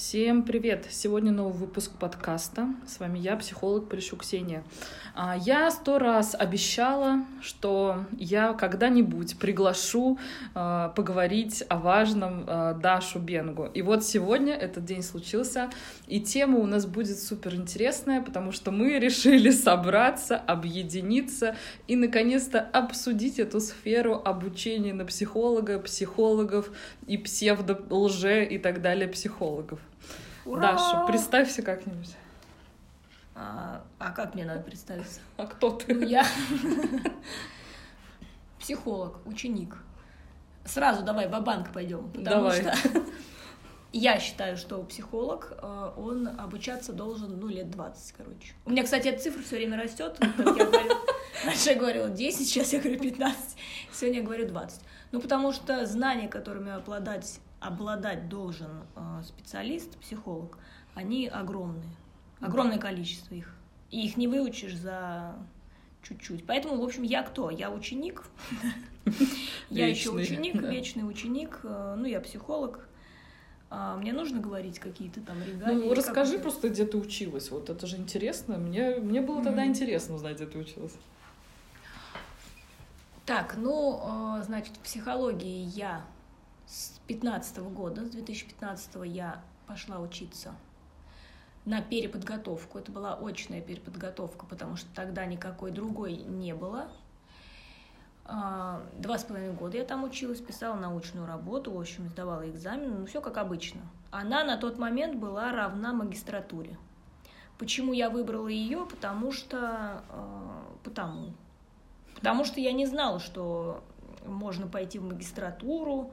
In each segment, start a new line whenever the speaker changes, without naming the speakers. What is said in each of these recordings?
Всем привет! Сегодня новый выпуск подкаста. С вами я, психолог Полищук Ксения. А, я сто раз обещала, что я когда-нибудь приглашу а, поговорить о важном а, Дашу Бенгу. И вот сегодня этот день случился, и тема у нас будет супер интересная, потому что мы решили собраться, объединиться и наконец-то обсудить эту сферу обучения на психолога, психологов и псевдо-лже и так далее психологов.
Ура!
Даша, представься как-нибудь.
А, а как мне надо представиться?
А кто ты?
Ну, я психолог, ученик. Сразу давай в банк пойдем, потому
Давай.
что я считаю, что психолог, э, он обучаться должен, ну, лет 20, короче. У меня, кстати, эта цифра все время растет. Я говорю, раньше я говорила 10, сейчас я говорю 15, сегодня я говорю 20. Ну, потому что знания, которыми обладать, обладать должен э, специалист, психолог, они огромные. Огромное количество их. И их не выучишь за чуть-чуть. Поэтому, в общем, я кто? Я ученик. Я еще ученик,
да.
вечный ученик. э, Ну, я психолог. А Мне нужно говорить какие-то там регалии?
Ну, расскажи просто, где ты училась. Вот это же интересно. Мне, мне было тогда интересно узнать, где ты училась.
Так, ну, э, значит, в психологии я с 15 года, с 2015 я пошла учиться на переподготовку. Это была очная переподготовка, потому что тогда никакой другой не было. А, Два с половиной года я там училась, писала научную работу, в общем, сдавала экзамен, ну, все как обычно. Она на тот момент была равна магистратуре. Почему я выбрала ее? Потому что... э, Потому. Потому что я не знала, что можно пойти в магистратуру,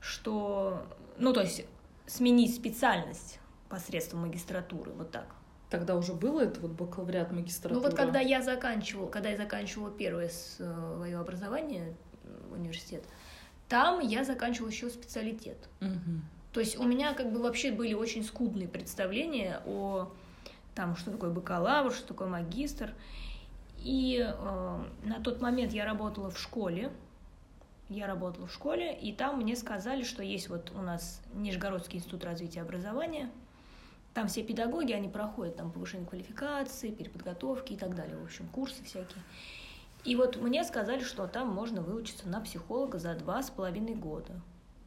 что... Ну, то есть сменить специальность посредством магистратуры, вот так.
Тогда уже было это вот бакалавриат, магистратура?
Ну вот когда я заканчивала, когда я заканчивала первое свое образование, э, университет, там я заканчивала еще специалитет.
Мгм.
То есть у меня как бы вообще были очень скудные представления о там, что такое бакалавр, что такое магистр. И э, на тот момент я работала в школе. Я работала в школе, и там мне сказали, что есть вот у нас Нижегородский институт развития образования. Там все педагоги, они проходят там повышение квалификации, переподготовки и так далее. В общем, курсы всякие. И вот мне сказали, что там можно выучиться на психолога за два с половиной года.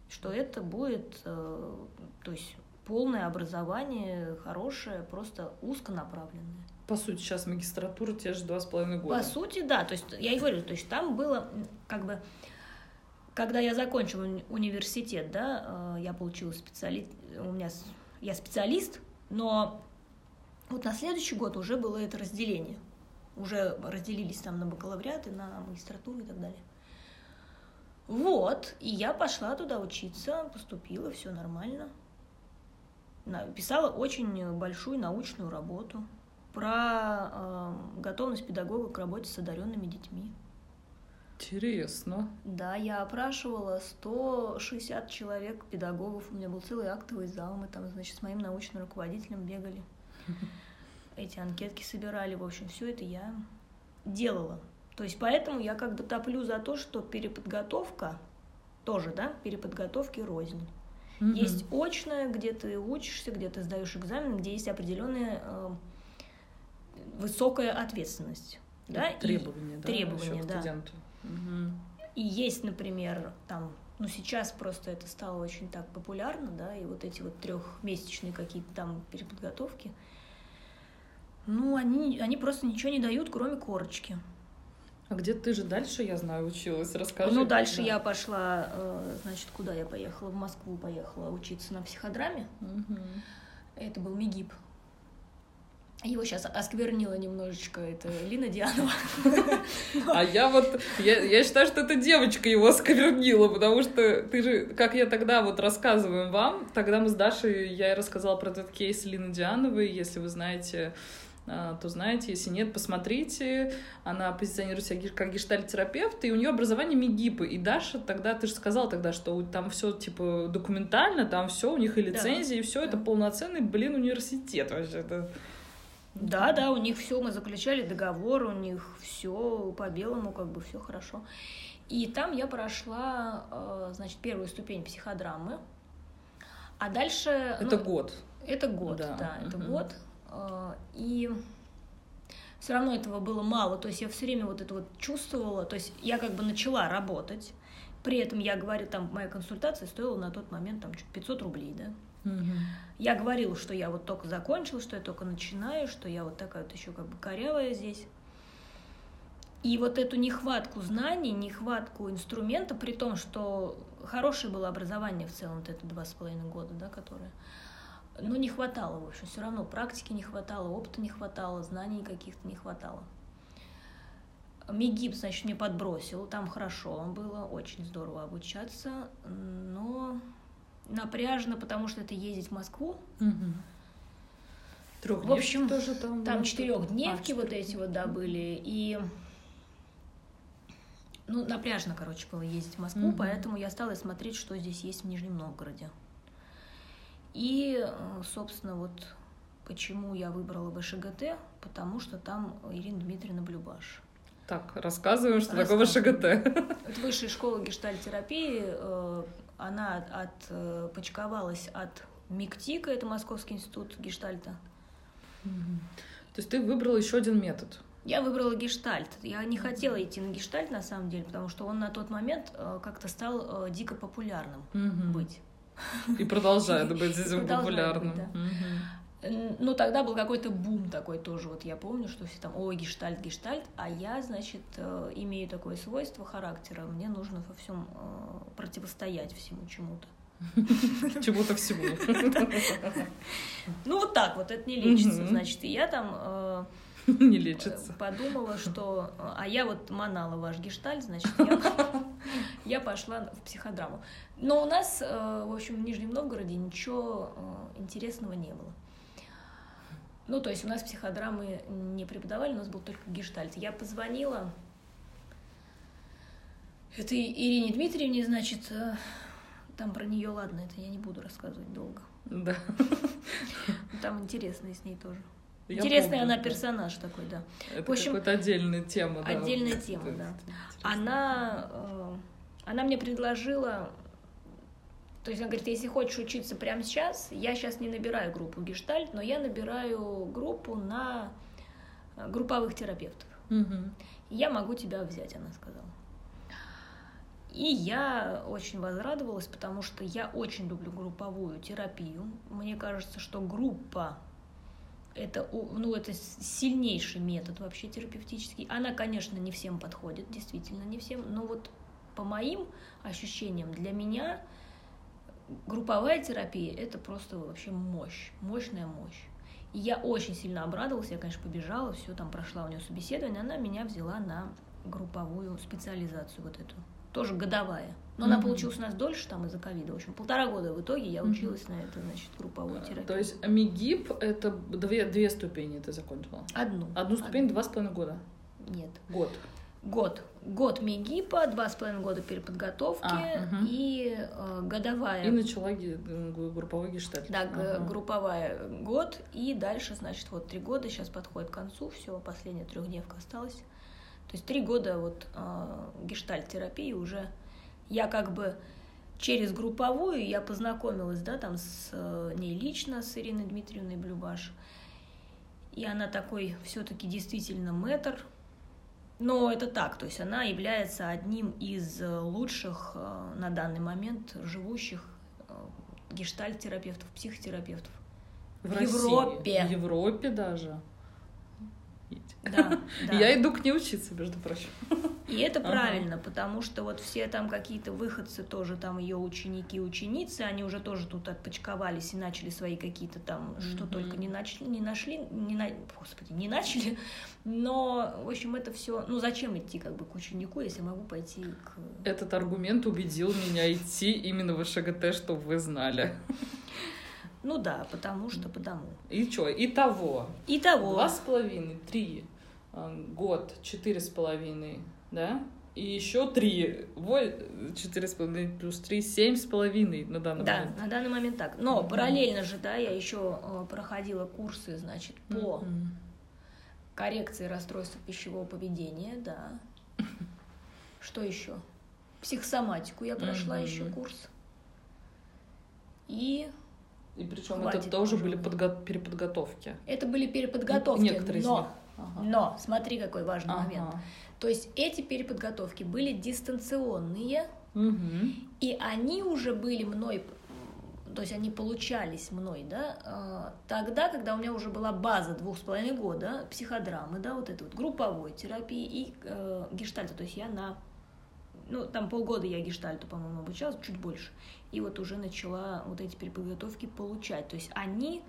Что это будет, э, то есть полное образование, хорошее, просто узконаправленное.
По сути, сейчас магистратура те же два с половиной года.
По сути, да. То есть я и говорю, то есть там было как бы, когда я закончила уни- университет, да, э, я получила специалист, у меня я специалист, но вот на следующий год уже было это разделение. Уже разделились там на бакалавриат и на магистратуру и так далее. Вот, и я пошла туда учиться, поступила, все нормально. Писала очень большую научную работу про э, готовность педагога к работе с одаренными детьми.
Интересно.
Да, я опрашивала 160 человек педагогов, у меня был целый актовый зал, мы там, значит, с моим научным руководителем бегали, эти анкетки собирали, в общем, все это я делала. То есть поэтому я как бы топлю за то, что переподготовка тоже, да, переподготовки рознь.
Мгм.
Есть очная, где ты учишься, где ты сдаешь экзамен, где есть определенная э, высокая ответственность. Да? и-
Требования, да,
требования,
еще к
да.
студенту.
И есть, например, там, ну сейчас просто это стало очень так популярно, да, и вот эти вот трехмесячные какие-то там переподготовки, ну, они, они просто ничего не дают, кроме корочки.
А где ты же дальше, я знаю, училась? Расскажи.
ну, дальше
Да.
я пошла, э, значит, куда я поехала? В Москву поехала учиться на психодраме.
Мгм.
Это был МИГИП. Его сейчас осквернила немножечко, это Лина Дианова.
А я вот, я, я считаю, что эта девочка его осквернила, потому что ты же, как я тогда вот рассказываем вам, тогда мы с Дашей, я и рассказала про этот кейс Лины Диановой, если вы знаете, а, то знаете, если нет, посмотрите. Она позиционирует себя как гештальт-терапевт, и у нее образование МИГИПа. И Даша тогда, ты же сказала тогда, что там все типа документально, там все, у них и лицензии, и все, это
да.
полноценный, блин, университет вообще. Это...
Да, да, у них все, мы заключали договор, у них все по белому, как бы все хорошо. И там я прошла, э, значит, первую ступень психодрамы. А дальше...
Это
ну,
год.
Это год, да,
Да,
это
мгм.
год. А, И все равно этого было мало. То есть я все время вот это вот чувствовала. То есть я как бы начала работать. При этом я говорю, там моя консультация стоила на тот момент там чуть 500 рублей, да. Я говорила, что я вот только закончила, что я только начинаю, что я вот такая вот еще как бы корявая здесь. И вот эту нехватку знаний, нехватку инструмента, при том, что хорошее было образование в целом, вот это два с половиной года, да, которое, но не хватало, в общем, все равно практики не хватало, опыта не хватало, знаний каких-то не хватало. МИГИП, значит, мне подбросил, там хорошо было, очень здорово обучаться, но напряжно, потому что это ездить в Москву,
Мгм. Трёхдневки
В общем,
тоже там.
Там четырехдневки
А,
вот эти вот, да, были. И ну, напряжно, короче, было ездить в Москву,
Мгм.
поэтому я стала смотреть, что здесь есть в Нижнем Новгороде. И, э, собственно, вот почему я выбрала ВШГТ, потому что там Ирина Дмитриевна Блюбаш.
Так, рассказываем, что такое ВШГТ.
Это высшая школа гештальтерапии, э, она от, э, почковалась от МИКТИКа, это Московский институт гештальта.
То есть ты выбрала еще один метод.
Я выбрала гештальт. Я не хотела идти на гештальт, на самом деле, потому что он на тот момент э, как-то стал э, дико популярным
Мгм.
быть.
И продолжает быть этим популярным.
быть, да.
Мгм.
Ну, тогда был какой-то бум такой тоже. Вот я помню, что все там, ой, гештальт, гештальт. А я, значит, э, имею такое свойство характера. Мне нужно во всем э, противостоять всему чему-то.
Чему-то всему.
Ну, вот так вот, это не лечится. Значит, и я там э,
Не лечится.
подумала, что... А я вот манала ваш гештальт, значит, я, я пошла в психодраму. Но у нас, в общем, в Нижнем Новгороде ничего интересного не было. Ну, то есть у нас психодрамы не преподавали, у нас был только гештальт. Я позвонила этой Ирине Дмитриевне, значит, э, там про нее, ладно, это я не буду рассказывать долго.
Да.
Там интересно с ней тоже.
Я
Интересный
помню,
она
да.
персонаж такой, да.
Это
В общем,
какая-то отдельная тема. да.
отдельная тема,
это
да.
интересно.
Она, э, она мне предложила, то есть она говорит, если хочешь учиться прямо сейчас, я сейчас не набираю группу гештальт, но я набираю группу на э, групповых терапевтов. И Я могу тебя взять, она сказала. И я очень возрадовалась, потому что я очень люблю групповую терапию. Мне кажется, что группа это, ну, это сильнейший метод вообще терапевтический. Она, конечно, не всем подходит, действительно не всем, но вот по моим ощущениям, для меня групповая терапия – это просто вообще мощь, мощная мощь. И я очень сильно обрадовалась, я, конечно, побежала, все там прошла у нее собеседование, она меня взяла на групповую специализацию вот эту, тоже годовая. Но она
Мгм.
получилась у нас дольше там из-за ковида. В общем, полтора года в итоге я училась на это, значит, групповую терапию.
То есть МИГИП — это две, две ступени ты закончила?
одну.
Одну ступень два с половиной года?
Нет.
Год.
Год. Год МИГИПа, два с половиной года переподготовки
А, мгм.
и э, годовая.
И начала групповой гештальт.
Да,
Ага.
групповая год, и дальше, значит, вот три года сейчас подходит к концу, все, последняя трехдневка осталась. То есть три года вот э, гештальт-терапии уже я как бы через групповую я познакомилась, да, там с э, ней лично, с Ириной Дмитриевной Блюбаш. И она такой все-таки действительно мэтр. Но это так, то есть она является одним из э, лучших э, на данный момент живущих э, гештальт-терапевтов, психотерапевтов. в
России.
Европе.
В Европе даже.
Да, да.
Я иду к ней учиться, между прочим.
И это
Ага.
правильно, потому что вот все там какие-то выходцы, тоже там ее ученики, ученицы, они уже тоже тут отпочковались и начали свои какие-то там, что
Мгм.
только не начали, не нашли, не на... господи, не начали, но, в общем, это все, ну зачем идти как бы к ученику, если могу пойти к...
Этот аргумент убедил меня идти именно в ШГТ, чтобы вы знали.
Ну да, потому что потому.
И что? Итого.
Итого,
Два с половиной, три, а, год, четыре с половиной, да? И еще три, четыре с половиной плюс три, семь с половиной на данный
да,
момент.
на данный момент так. Но параллельно же, да, я еще э, проходила курсы, значит, по
Мгм.
коррекции расстройств пищевого поведения, да. Что еще? Психосоматику я прошла
Мгм.
еще курс. И
И причем
Хватит,
это тоже были подго- переподготовки.
Это были переподготовки,
Некоторые из
но,
них. Ага.
но, смотри, какой важный
Ага.
момент. То есть эти переподготовки были дистанционные,
Мгм.
и они уже были мной, то есть они получались мной, да, э, тогда, когда у меня уже была база двух с половиной года психодрамы, да, вот этой вот групповой терапии и э, гештальта, то есть я на, ну, там полгода я гештальту, по-моему, обучалась, чуть больше, и вот уже начала вот эти переподготовки получать, то есть они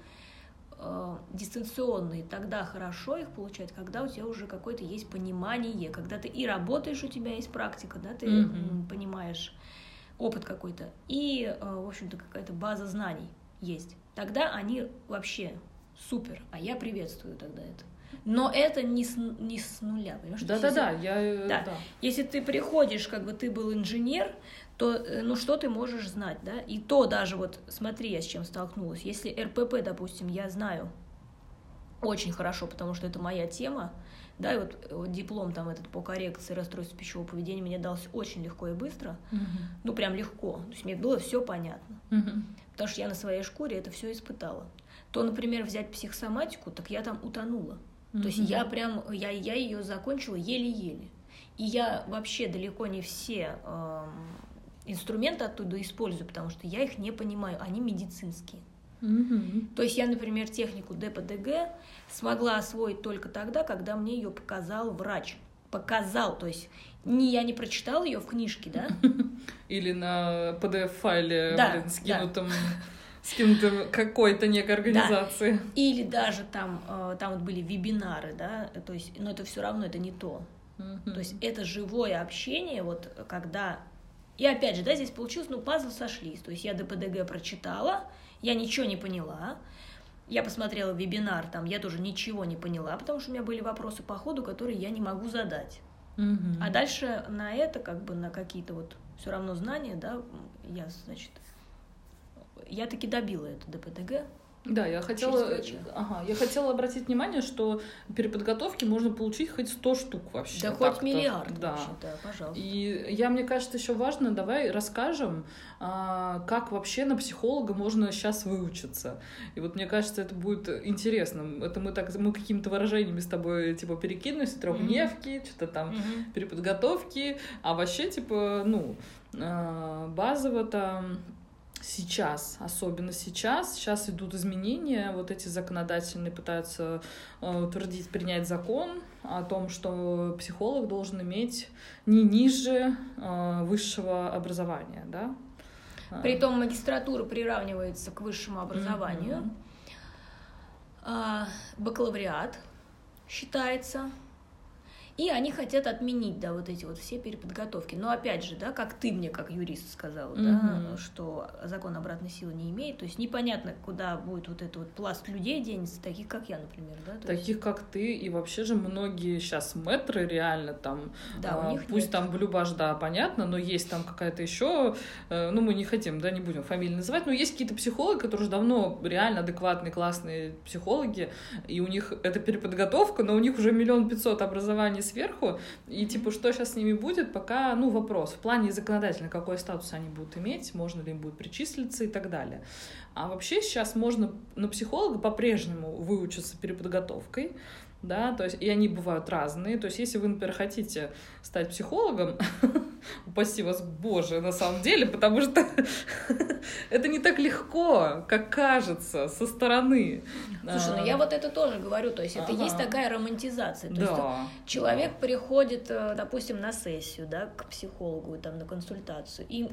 э, дистанционные, тогда хорошо их получать, когда у тебя уже какое-то есть понимание, когда ты и работаешь, у тебя есть практика, да, ты м, понимаешь опыт какой-то, и, э, в общем-то, какая-то база знаний есть. Тогда они вообще супер, а я приветствую тогда это. Но это не с, не с нуля, понимаешь?
Да-да-да,
если-
я... э,
Да.
да.
Если ты приходишь, как бы ты был инженер, то э, ну что ты можешь знать, да? И то даже вот, смотри, я с чем столкнулась. Если РПП, допустим, я знаю очень хорошо, потому что это моя тема, да, и вот, э, вот диплом там этот по коррекции расстройств пищевого поведения мне дался очень легко и быстро,
Мгм.
ну прям легко, то есть мне было все понятно,
Мгм.
потому что я на своей шкуре это все испытала. То, например, взять психосоматику, так я там утонула. То есть я прям, я, я ее закончила еле-еле. И я вообще далеко не все эм, инструменты оттуда использую, потому что я их не понимаю, они медицинские.
Мгм.
То есть я, например, технику ДПДГ смогла освоить только тогда, когда мне ее показал врач. Показал, то есть не я не прочитала ее в книжке, да?
Или на PDF-файле,
Да,
блин,
да.
скинутом, скинутом какой-то некой организации.
Или даже там, э, там вот были вебинары, да, то есть, но это все равно это не то.
Мгм.
То есть это живое общение, вот когда... И опять же, да, здесь получилось, ну, пазлы сошлись. То есть я ДПДГ прочитала, я ничего не поняла. Я посмотрела вебинар, там я тоже ничего не поняла, потому что у меня были вопросы по ходу, которые я не могу задать.
Мгм.
А дальше на это, как бы на какие-то вот все равно знания, да, я, значит, я таки добила это ДПДГ.
Да, я хотела, ага, я хотела обратить внимание, что переподготовки можно получить хоть 100 штук вообще.
Да хоть
так-то.
миллиард
Да.
вообще, да, пожалуйста.
И я, мне кажется, еще важно, давай расскажем, а, как вообще на психолога можно сейчас выучиться. И вот мне кажется, это будет интересно. Это мы так, мы какими-то выражениями с тобой типа перекинулись, трехдневки, что-то там
Мгм.
переподготовки, а вообще, типа, ну, э, базово-то сейчас, особенно сейчас, сейчас идут изменения, вот эти законодательные пытаются э, утвердить, принять закон о том, что психолог должен иметь не ниже э, высшего образования, да? А,
Притом магистратура приравнивается к высшему образованию. А, бакалавриат считается. И они хотят отменить, да, вот эти вот все переподготовки. Но опять же, да, как ты мне, как юрист, сказала, да,
Мгм.
что закон обратной силы не имеет. То есть непонятно, куда будет вот этот вот пласт людей денется, таких как я, например, да. то есть,
Таких, как ты, и вообще же многие сейчас мэтры реально там
да,
А,
у них
Пусть
нет.
там Блюбаш, да, понятно, но есть там какая-то еще, ну мы не хотим, да, не будем фамилии называть, но есть какие-то психологи, которые уже давно реально адекватные, классные психологи, и у них это переподготовка, но у них уже миллион пятьсот образований сверху, и типа что сейчас с ними будет, пока, ну вопрос, в плане законодательно, какой статус они будут иметь, можно ли им будет причислиться и так далее. А вообще сейчас можно на психолога по-прежнему выучиться переподготовкой, да, то есть, и они бывают разные, то есть, если вы, например, хотите стать психологом, упаси вас, боже, на самом деле, потому что это не так легко, как кажется со стороны.
Слушай, ну
А,
я вот это тоже говорю, то есть это есть такая романтизация. То есть. Человек приходит, э, допустим, на сессию, да, к психологу, там, на консультацию, и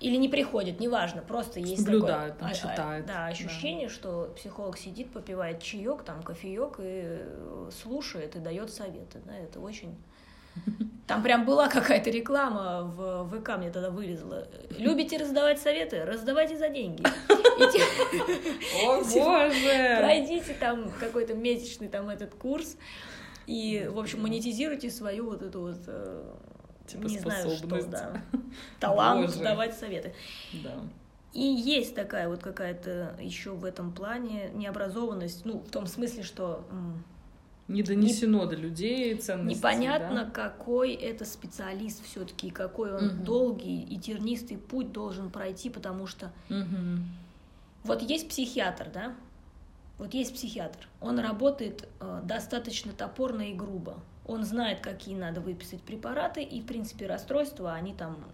или не приходит, неважно, просто есть
Наблюдает,
такое
там,
а-
читает,
да,
да.
ощущение, что психолог сидит, попивает чаек, там, кофеек и э, слушает и дает советы. Да, это очень... Там прям была какая-то реклама в ВК, мне тогда вылезла. Любите раздавать советы? Раздавайте за деньги.
О, боже!
Пройдите там какой-то месячный там этот курс и, в общем, монетизируйте свою вот эту вот, э,
Типа
не знаю что,
способность.
да, талант
Боже.
давать советы.
Да.
И есть такая вот какая-то еще в этом плане необразованность, ну, в том смысле, что
Не донесено до людей ценности.
непонятно,
да.
какой это специалист все-таки, какой он
Мгм.
долгий и тернистый путь должен пройти, потому что
Мгм.
Вот есть психиатр, да? Вот есть психиатр. Он работает э, достаточно топорно и грубо. Он знает, какие надо выписать препараты, и, в принципе, расстройства, они там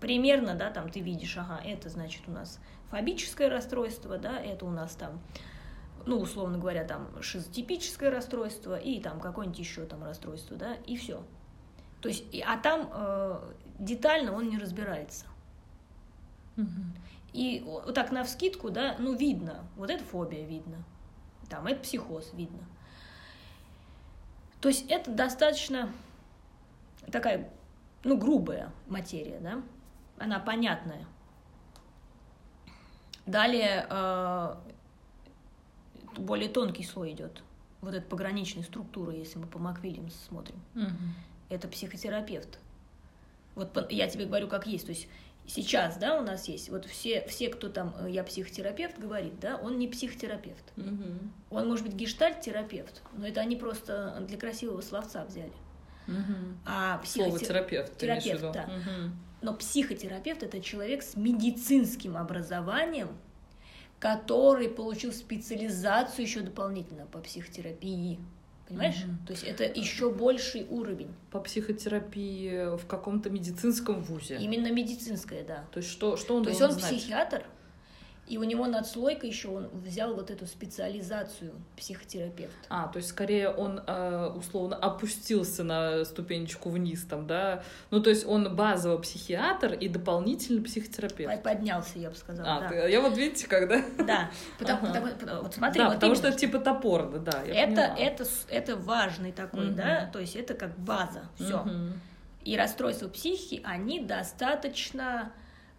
примерно, да, там ты видишь, ага, это значит у нас фобическое расстройство, да, это у нас там, ну, условно говоря, там шизотипическое расстройство и там какое-нибудь еще там расстройство, да, и все. То есть, а там э, детально он не разбирается. И вот так на вскидку, да, ну, видно, вот это фобия видно, там, это психоз видно. То есть это достаточно такая, ну, грубая материя, да, она понятная. Далее э, более тонкий слой идет. Вот эта пограничная структура, если мы по Маквильямс смотрим.
Угу.
Это психотерапевт. Вот я тебе говорю, как есть. То есть сейчас, да, у нас есть, вот все, все, кто там, э, я психотерапевт, говорит, да, он не психотерапевт.
Угу.
Он может быть гештальт-терапевт, но это они просто для красивого словца взяли.
Угу.
А
Слово терапевт,
терапевт, да.
Мгм.
Но психотерапевт это человек с медицинским образованием, который получил специализацию еще дополнительно по психотерапии. Понимаешь?
Мгм.
То есть это еще больший уровень.
По психотерапии в каком-то медицинском вузе.
Именно медицинская, да.
То есть что, что он
То есть он
знать?
психиатр, и у него надслойка еще он взял вот эту специализацию психотерапевт.
А, то есть скорее он э, условно опустился на ступенечку вниз там, да? Ну, то есть он базово психиатр и дополнительно психотерапевт.
Поднялся, я бы сказала.
А,
да.
ты- я вот видите, когда...
Да, потому,
Ага.
потому- вот смотри,
да,
вот
потому
именно,
что это типа топор, да, я
это,
поняла.
это, это важный такой,
Мгм.
да, то есть это как база, все.
Мгм.
И расстройства психики, они достаточно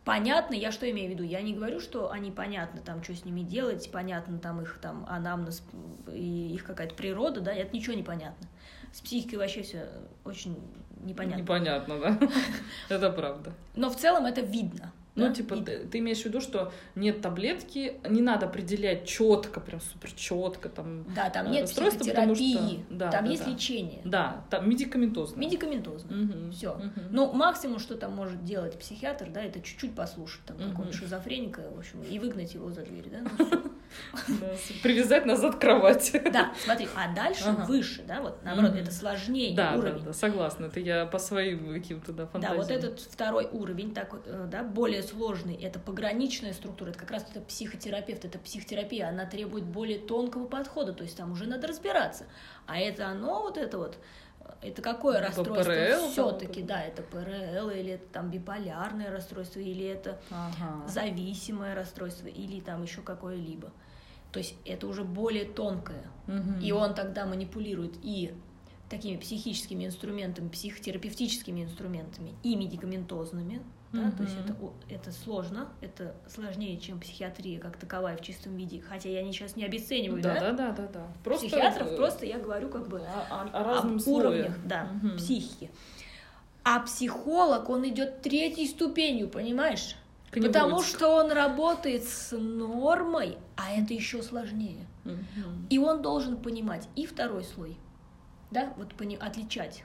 понятны. Я что имею в виду? Я не говорю, что они понятны, там, что с ними делать, понятно там их там анамнез и их какая-то природа, да, это ничего не понятно. С психикой вообще все очень непонятно.
Непонятно, да? Это правда.
Но в целом это видно.
Ну,
да,
типа,
видно.
ты, ты имеешь в виду, что нет таблетки, не надо определять четко, прям супер четко там.
Да, там
э,
нет
расстройство, потому что- да,
там
да,
есть
да.
лечение.
Да, там медикаментозно.
Медикаментозно.
Мгм,
Всё.
мгм.
Ну, максимум, что там может делать психиатр, да, это чуть-чуть послушать там какого-нибудь шизофреника, в общем, и выгнать его за дверь, да. ну,
Привязать назад к кровати.
Да, смотри, а дальше выше, да, вот наоборот, это сложнее уровень.
да, согласна. Это я по своим каким-то, да,
Да,
фантазиям.
вот этот второй уровень, такой, э, да, более сложный, это пограничная структура, это как раз это психотерапевт, это психотерапия, она требует более тонкого подхода, то есть там уже надо разбираться. А это оно, вот это вот, это какое
Это
расстройство? Все-таки, да, это ПРЛ, или это там биполярное расстройство, или это
Ага.
зависимое расстройство, или там еще какое-либо. То есть это уже более тонкое.
Мгм.
И он тогда манипулирует и такими психическими инструментами, психотерапевтическими инструментами и медикаментозными. Да, то есть это, о- это сложно, это сложнее, чем психиатрия как таковая в чистом виде. Хотя я сейчас не обесцениваю, да?
Да, да, да, да. Просто,
Психиатров
э,
просто я говорю как бы
о, о- о
об
разном слое.
уровнях, да,
Мгм.
психики. А психолог, он идет третьей ступенью, понимаешь? Потому что он работает с нормой, а это еще сложнее.
Мгм.
И он должен понимать и второй слой, да, вот пони- отличать.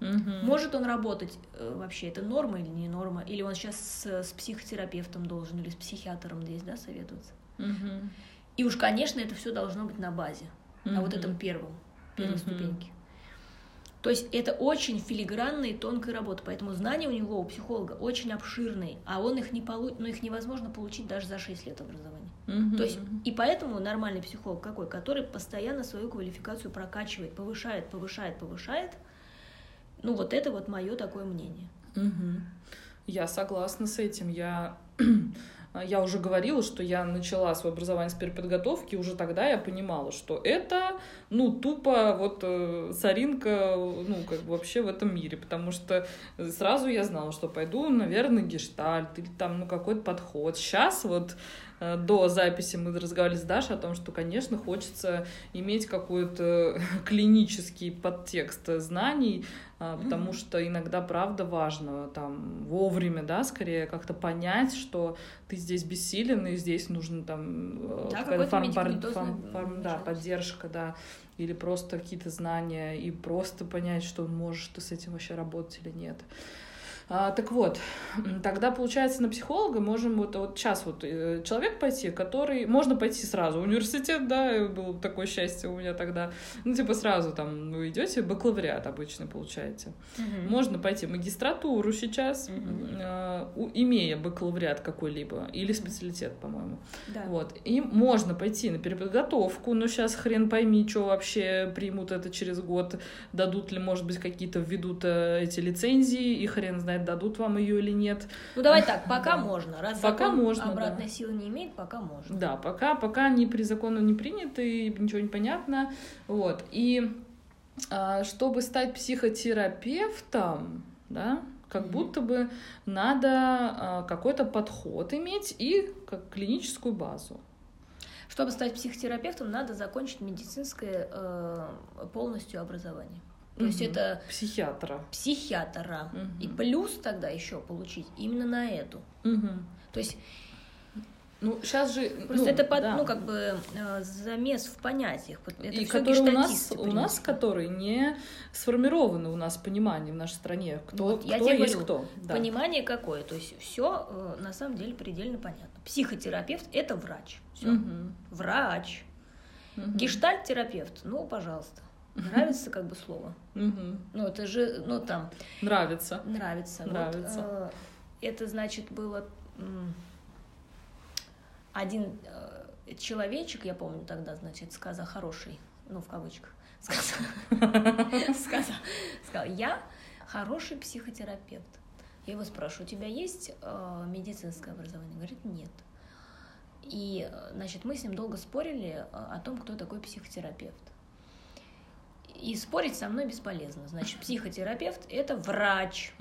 Мгм.
Может он работать э, вообще, это норма или не норма, или он сейчас с, с психотерапевтом должен или с психиатром здесь, да, советоваться.
Мгм.
И уж, конечно, это все должно быть на базе, на вот этом первом, первой
Мгм.
ступеньке. То есть это очень филигранная и тонкая работа, поэтому знания у него, у психолога, очень обширные, а он их не получ... ну, их невозможно получить даже за 6 лет образования.
Мгм.
То есть, и поэтому нормальный психолог какой? Который постоянно свою квалификацию прокачивает, повышает, повышает, повышает. Ну, вот это вот мое такое мнение.
Мгм. Я согласна с этим. Я, я уже говорила, что я начала свое образование с переподготовки, уже тогда я понимала, что это, ну, тупо вот э, соринка, ну, как бы вообще в этом мире, потому что сразу я знала, что пойду, наверное, гештальт или там, ну, какой-то подход. Сейчас вот э, до записи мы разговаривали с Дашей о том, что, конечно, хочется иметь какой-то клинический подтекст знаний, потому
Мгм.
что иногда, правда, важно там вовремя, да, скорее как-то понять, что ты здесь бессилен, и здесь нужно там э,
Да,
какая-то фарм-
медикаментозное
фарм- фарм- да, поддержка, да, или просто какие-то знания, и просто понять, что можешь ты с этим вообще работать или нет. А, так вот, тогда, получается, на психолога можем вот, вот сейчас вот э, человек пойти, который... Можно пойти сразу в университет, да, было такое счастье у меня тогда. Ну, типа сразу там вы идете, бакалавриат обычно получаете.
Мгм.
Можно пойти в магистратуру сейчас,
Мгм.
э, у- имея бакалавриат какой-либо, или специалитет, по-моему.
Да.
Вот. И можно пойти на переподготовку, но сейчас хрен пойми, что вообще примут это через год, дадут ли, может быть, какие-то введут э, эти лицензии, и хрен знает, дадут вам ее или нет.
Ну давай так, пока
Да.
можно. Раз
Пока можно,
обратной
да.
силы не имеет, пока можно.
Да, пока, пока они при закону не приняты, и ничего не понятно. Вот. И а, чтобы стать психотерапевтом, да, как
Мгм.
будто бы надо а, какой-то подход иметь и как клиническую базу.
Чтобы стать психотерапевтом, надо закончить медицинское э, полностью образование. То есть
Мгм.
это
Психиатра.
психиатра.
Мгм.
И плюс тогда еще получить именно на эту.
Мгм.
То есть
Ну, сейчас же...
просто
ну,
это под-
да.
ну как бы э, замес в понятиях. Это
и которые у нас, у нас, которые не сформированы у нас понимание в нашей стране, кто,
Вот, я
кто
тебе
есть
говорю,
кто. Да.
Понимание какое? То есть все на самом деле предельно понятно. Психотерапевт это врач. Все.
Мгм.
Врач.
Мгм.
Гештальт-терапевт, ну, пожалуйста. Нравится как бы слово. Ну, это же, ну, там,
Нравится.
нравится. Вот,
Нравится.
э, это, значит, было один э, человечек, я помню тогда, значит, сказал хороший, ну, в кавычках, сказал, сказал, сказал, я хороший психотерапевт. Я его спрашиваю, у тебя есть э, медицинское образование? Говорит, нет. И, значит, мы с ним долго спорили о том, кто такой психотерапевт. И спорить со мной бесполезно. Значит, психотерапевт – это врач.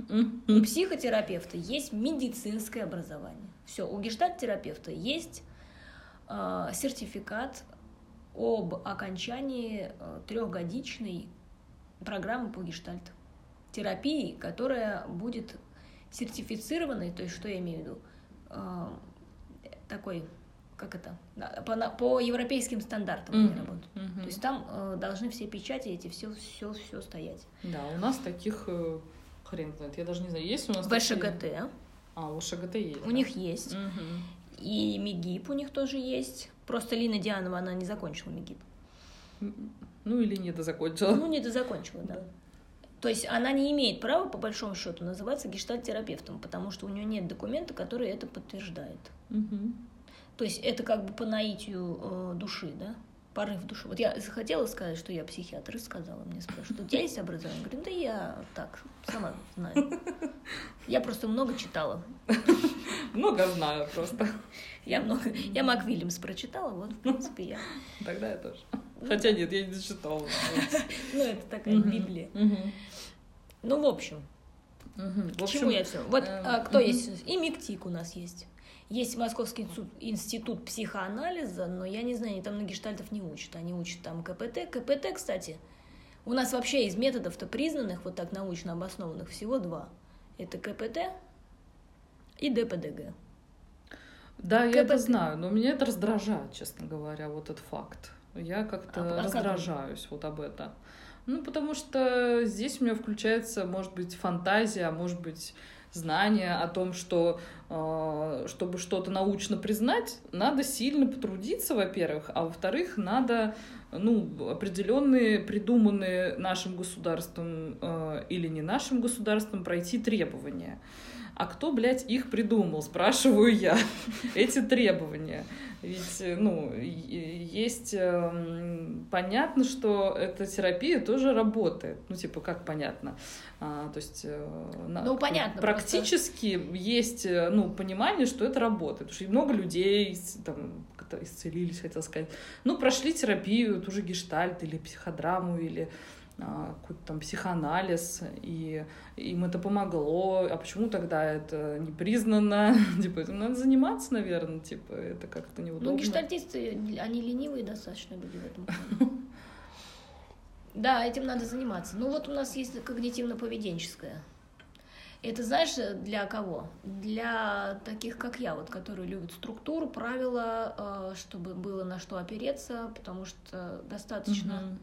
У психотерапевта есть медицинское образование. Все, у гештальт-терапевта есть э, сертификат об окончании э, трехгодичной программы по гештальт терапии, которая будет сертифицированной, то есть что я имею в виду, Э, такой, как это, Да, по, по европейским стандартам они
Мгм.
работают.
Мгм.
То есть там э, должны все печати эти все, все, все стоять.
Да, у нас таких э, хрен знает. Я даже не знаю, есть у нас
В
такие?
ШГТ
А, у ШГТ есть.
у
да.
них есть.
Мгм.
И МИГИП у них тоже есть. Просто Лина Дианова, она не закончила МИГИП.
Ну или не дозакончила.
Ну, не дозакончила, да. То есть она не имеет права, по большому счету, называться гештальт-терапевтом, потому что у нее нет документа, который это подтверждает.
Мгм.
То есть это как бы по наитию э, души, да? Порыв души. Вот я захотела сказать, что я психиатр, и сказала мне, спрашивают, у тебя есть образование? Я говорю, да я так, сама знаю. Я просто много читала.
Много знаю просто.
Я много, я Мак Вильямс прочитала, вот, в принципе, я.
Тогда я тоже. Хотя нет, я не дочитала.
Ну, это такая. Библия. Ну, в общем, К
общем,
чему я все? Вот
эм,
а, кто есть? И МИКТИК у нас есть. Есть Московский институт, психоанализа, но я не знаю, они там на гештальтов не учат. Они учат там КПТ. КПТ, кстати, у нас вообще из методов-то признанных, вот так научно обоснованных, всего два. Это КПТ и ДПДГ.
Да, я это
КПТ.
знаю, но меня это раздражает, честно говоря, вот этот факт. Я как-то
А- а как
раздражаюсь вот об этом. Ну, потому что здесь у меня включается, может быть, фантазия, а может быть, знание о том, что э, чтобы что-то научно признать, надо сильно потрудиться, во-первых, а во-вторых, надо ну, определенные, придуманные нашим государством э, или не нашим государством пройти требования. А кто, блядь, их придумал, спрашиваю я, эти требования. Ведь, э, ну, есть... эм, понятно, что эта терапия тоже работает. Ну, типа, как понятно? А, то есть... э, на-
Ну, понятно,
Практически есть, э, ну, понимание, что это работает. Потому что много людей там как-то исцелились, хотел сказать. Ну, прошли терапию, ту же гештальт или психодраму, или какой-то там психоанализ, и им это помогло, а почему тогда это не признано? Типа, этим надо заниматься, наверное, типа, это как-то неудобно.
Ну, гештальтисты, они ленивые достаточно люди в этом плане. Да, этим надо заниматься. Ну вот у нас есть когнитивно-поведенческое. Это знаешь, для кого? Для таких, как я, вот, которые любят структуру, правила, э, чтобы было на что опереться, потому что достаточно
Мгм.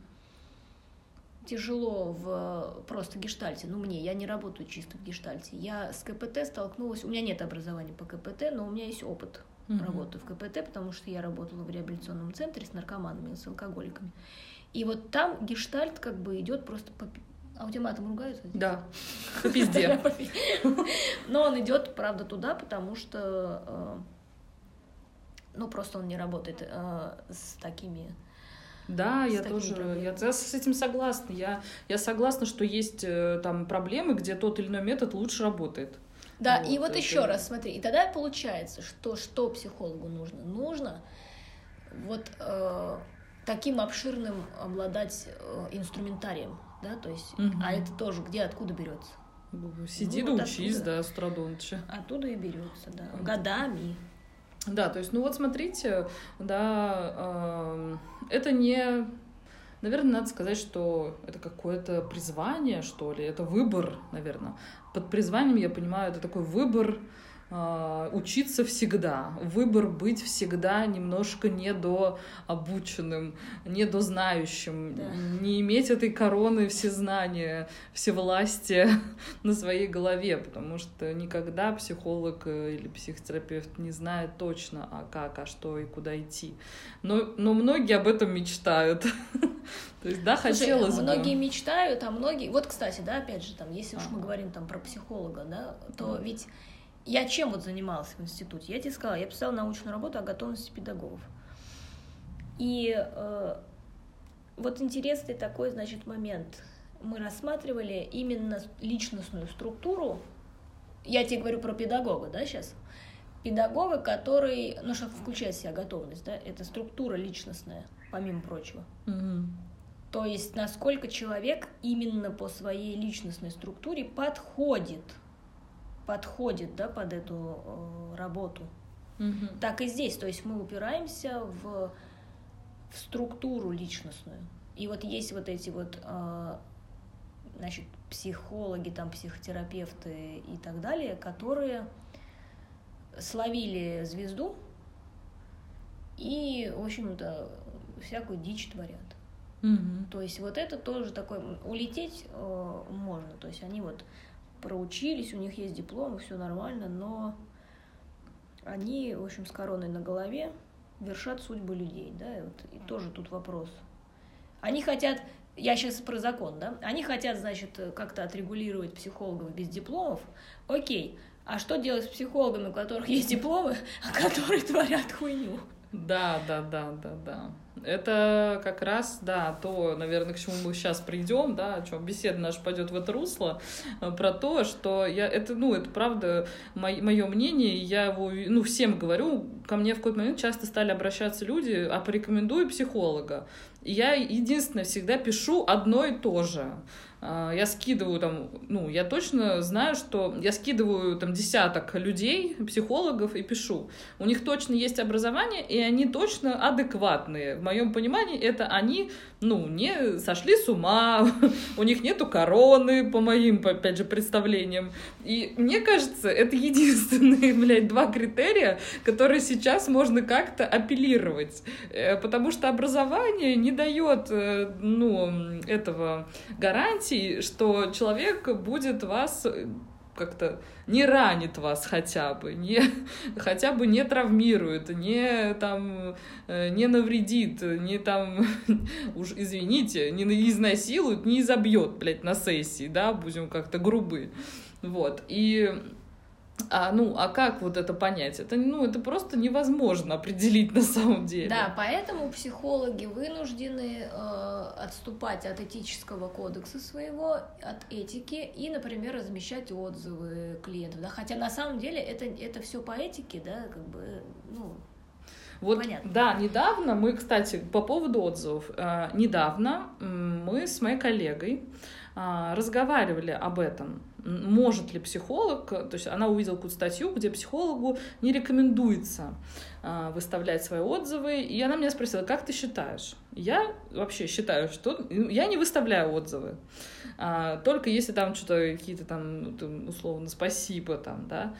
Тяжело в просто гештальте. Ну, мне, я не работаю чисто в гештальте. Я с КПТ столкнулась, у меня нет образования по КПТ, но у меня есть опыт mm-hmm. работы в КПТ, потому что я работала в реабилитационном центре с наркоманами, с алкоголиками. И вот там гештальт как бы идет просто по... А у тебя матом ругаются?
Да, по пизде.
Но он идет, правда, туда, потому что э, ну, просто он не работает э, с такими
да, я тоже, я, я с этим согласна. Я, я согласна, что есть э, там проблемы, где тот или иной метод лучше работает.
Да, вот, и вот это... еще раз смотри, и тогда получается, что что психологу нужно? Нужно вот э, таким обширным обладать э, инструментарием, да, то есть, угу. а это тоже где, откуда берется?
Сиди ну, да вот учись, да, страдонче.
Оттуда и берется, да, годами.
Да, то есть, ну вот смотрите, да, э, это не, наверное, надо сказать, что это какое-то призвание, что ли, это выбор, наверное. Под призванием я понимаю, это такой выбор учиться всегда, выбор быть всегда немножко недообученным, недознающим, да. не иметь этой короны всезнания, всевластия на своей голове, потому что никогда психолог э, или психотерапевт не знает точно, а как, а что и куда идти. Но, но многие об этом мечтают. То есть, да, хотелось
Слушай, бы. Многие мечтают, а многие... Вот, кстати, да, опять же, там, если уж мы говорим там про психолога, да, то ведь я чем вот занималась в институте? Я тебе сказала, я писала научную работу о готовности педагогов. И э, вот интересный такой, значит, момент. Мы рассматривали именно личностную структуру. Я тебе говорю про педагога, да, сейчас? Педагога, который, ну, что включает в себя готовность, да, это структура личностная, помимо прочего. Угу. То есть, насколько человек именно по своей личностной структуре подходит – подходит да, под эту э, работу. Угу. Так и здесь, то есть мы упираемся в, в структуру личностную. И вот есть вот эти вот, э, значит, психологи, там, психотерапевты и так далее, которые словили звезду и, в общем-то, всякую дичь творят. Угу. То есть вот это тоже такой улететь э, можно. То есть они вот проучились, у них есть дипломы, все нормально, но они, в общем, с короной на голове вершат судьбы людей, да, и, вот, и тоже тут вопрос. Они хотят, я сейчас про закон, да, они хотят, значит, как-то отрегулировать психологов без дипломов, окей, а что делать с психологами, у которых есть дипломы, а которые творят хуйню?
Да, да, да, да, да. Это как раз, да, то, наверное, к чему мы сейчас придем, да, о чем беседа наша пойдет в это русло, э, про то, что я, это, ну, это правда мое мнение, я его, ну, всем говорю, ко мне в какой-то момент часто стали обращаться люди, а порекомендуй психолога. И я единственное всегда пишу одно и то же. А, я скидываю там, ну, я точно знаю, что я скидываю там десяток людей, психологов и пишу. У них точно есть образование, и они точно адекватные. В моем понимании это они, ну, не сошли с ума, у них нету короны, по моим, опять же, представлениям. И мне кажется, это единственные, блядь, два критерия, которые сейчас можно как-то апеллировать. Э, потому что образование не дает, э, ну, этого гарантии, гарантий, что человек будет вас э, как-то не ранит вас хотя бы, не, хотя бы не травмирует, не там э, не навредит, не там, уж извините, не изнасилует, не изобьет, блядь, на сессии, да, будем как-то грубы. Вот. И а, ну, а как вот это понять? Это, ну, это просто невозможно определить на самом деле.
Да, поэтому психологи вынуждены э, отступать от этического кодекса своего, от этики и, например, размещать отзывы клиентов. Да? Хотя на самом деле это, это все по этике, да, как бы, ну,
вот, Понятно. да, недавно мы, кстати, по поводу отзывов, э, недавно мы с моей коллегой э, разговаривали об этом может ли психолог, то есть она увидела какую-то статью, где психологу не рекомендуется э, выставлять свои отзывы, и она меня спросила, как ты считаешь? Я вообще считаю, что я не выставляю отзывы, а, только если там что-то какие-то там, ну, условно, спасибо там, да,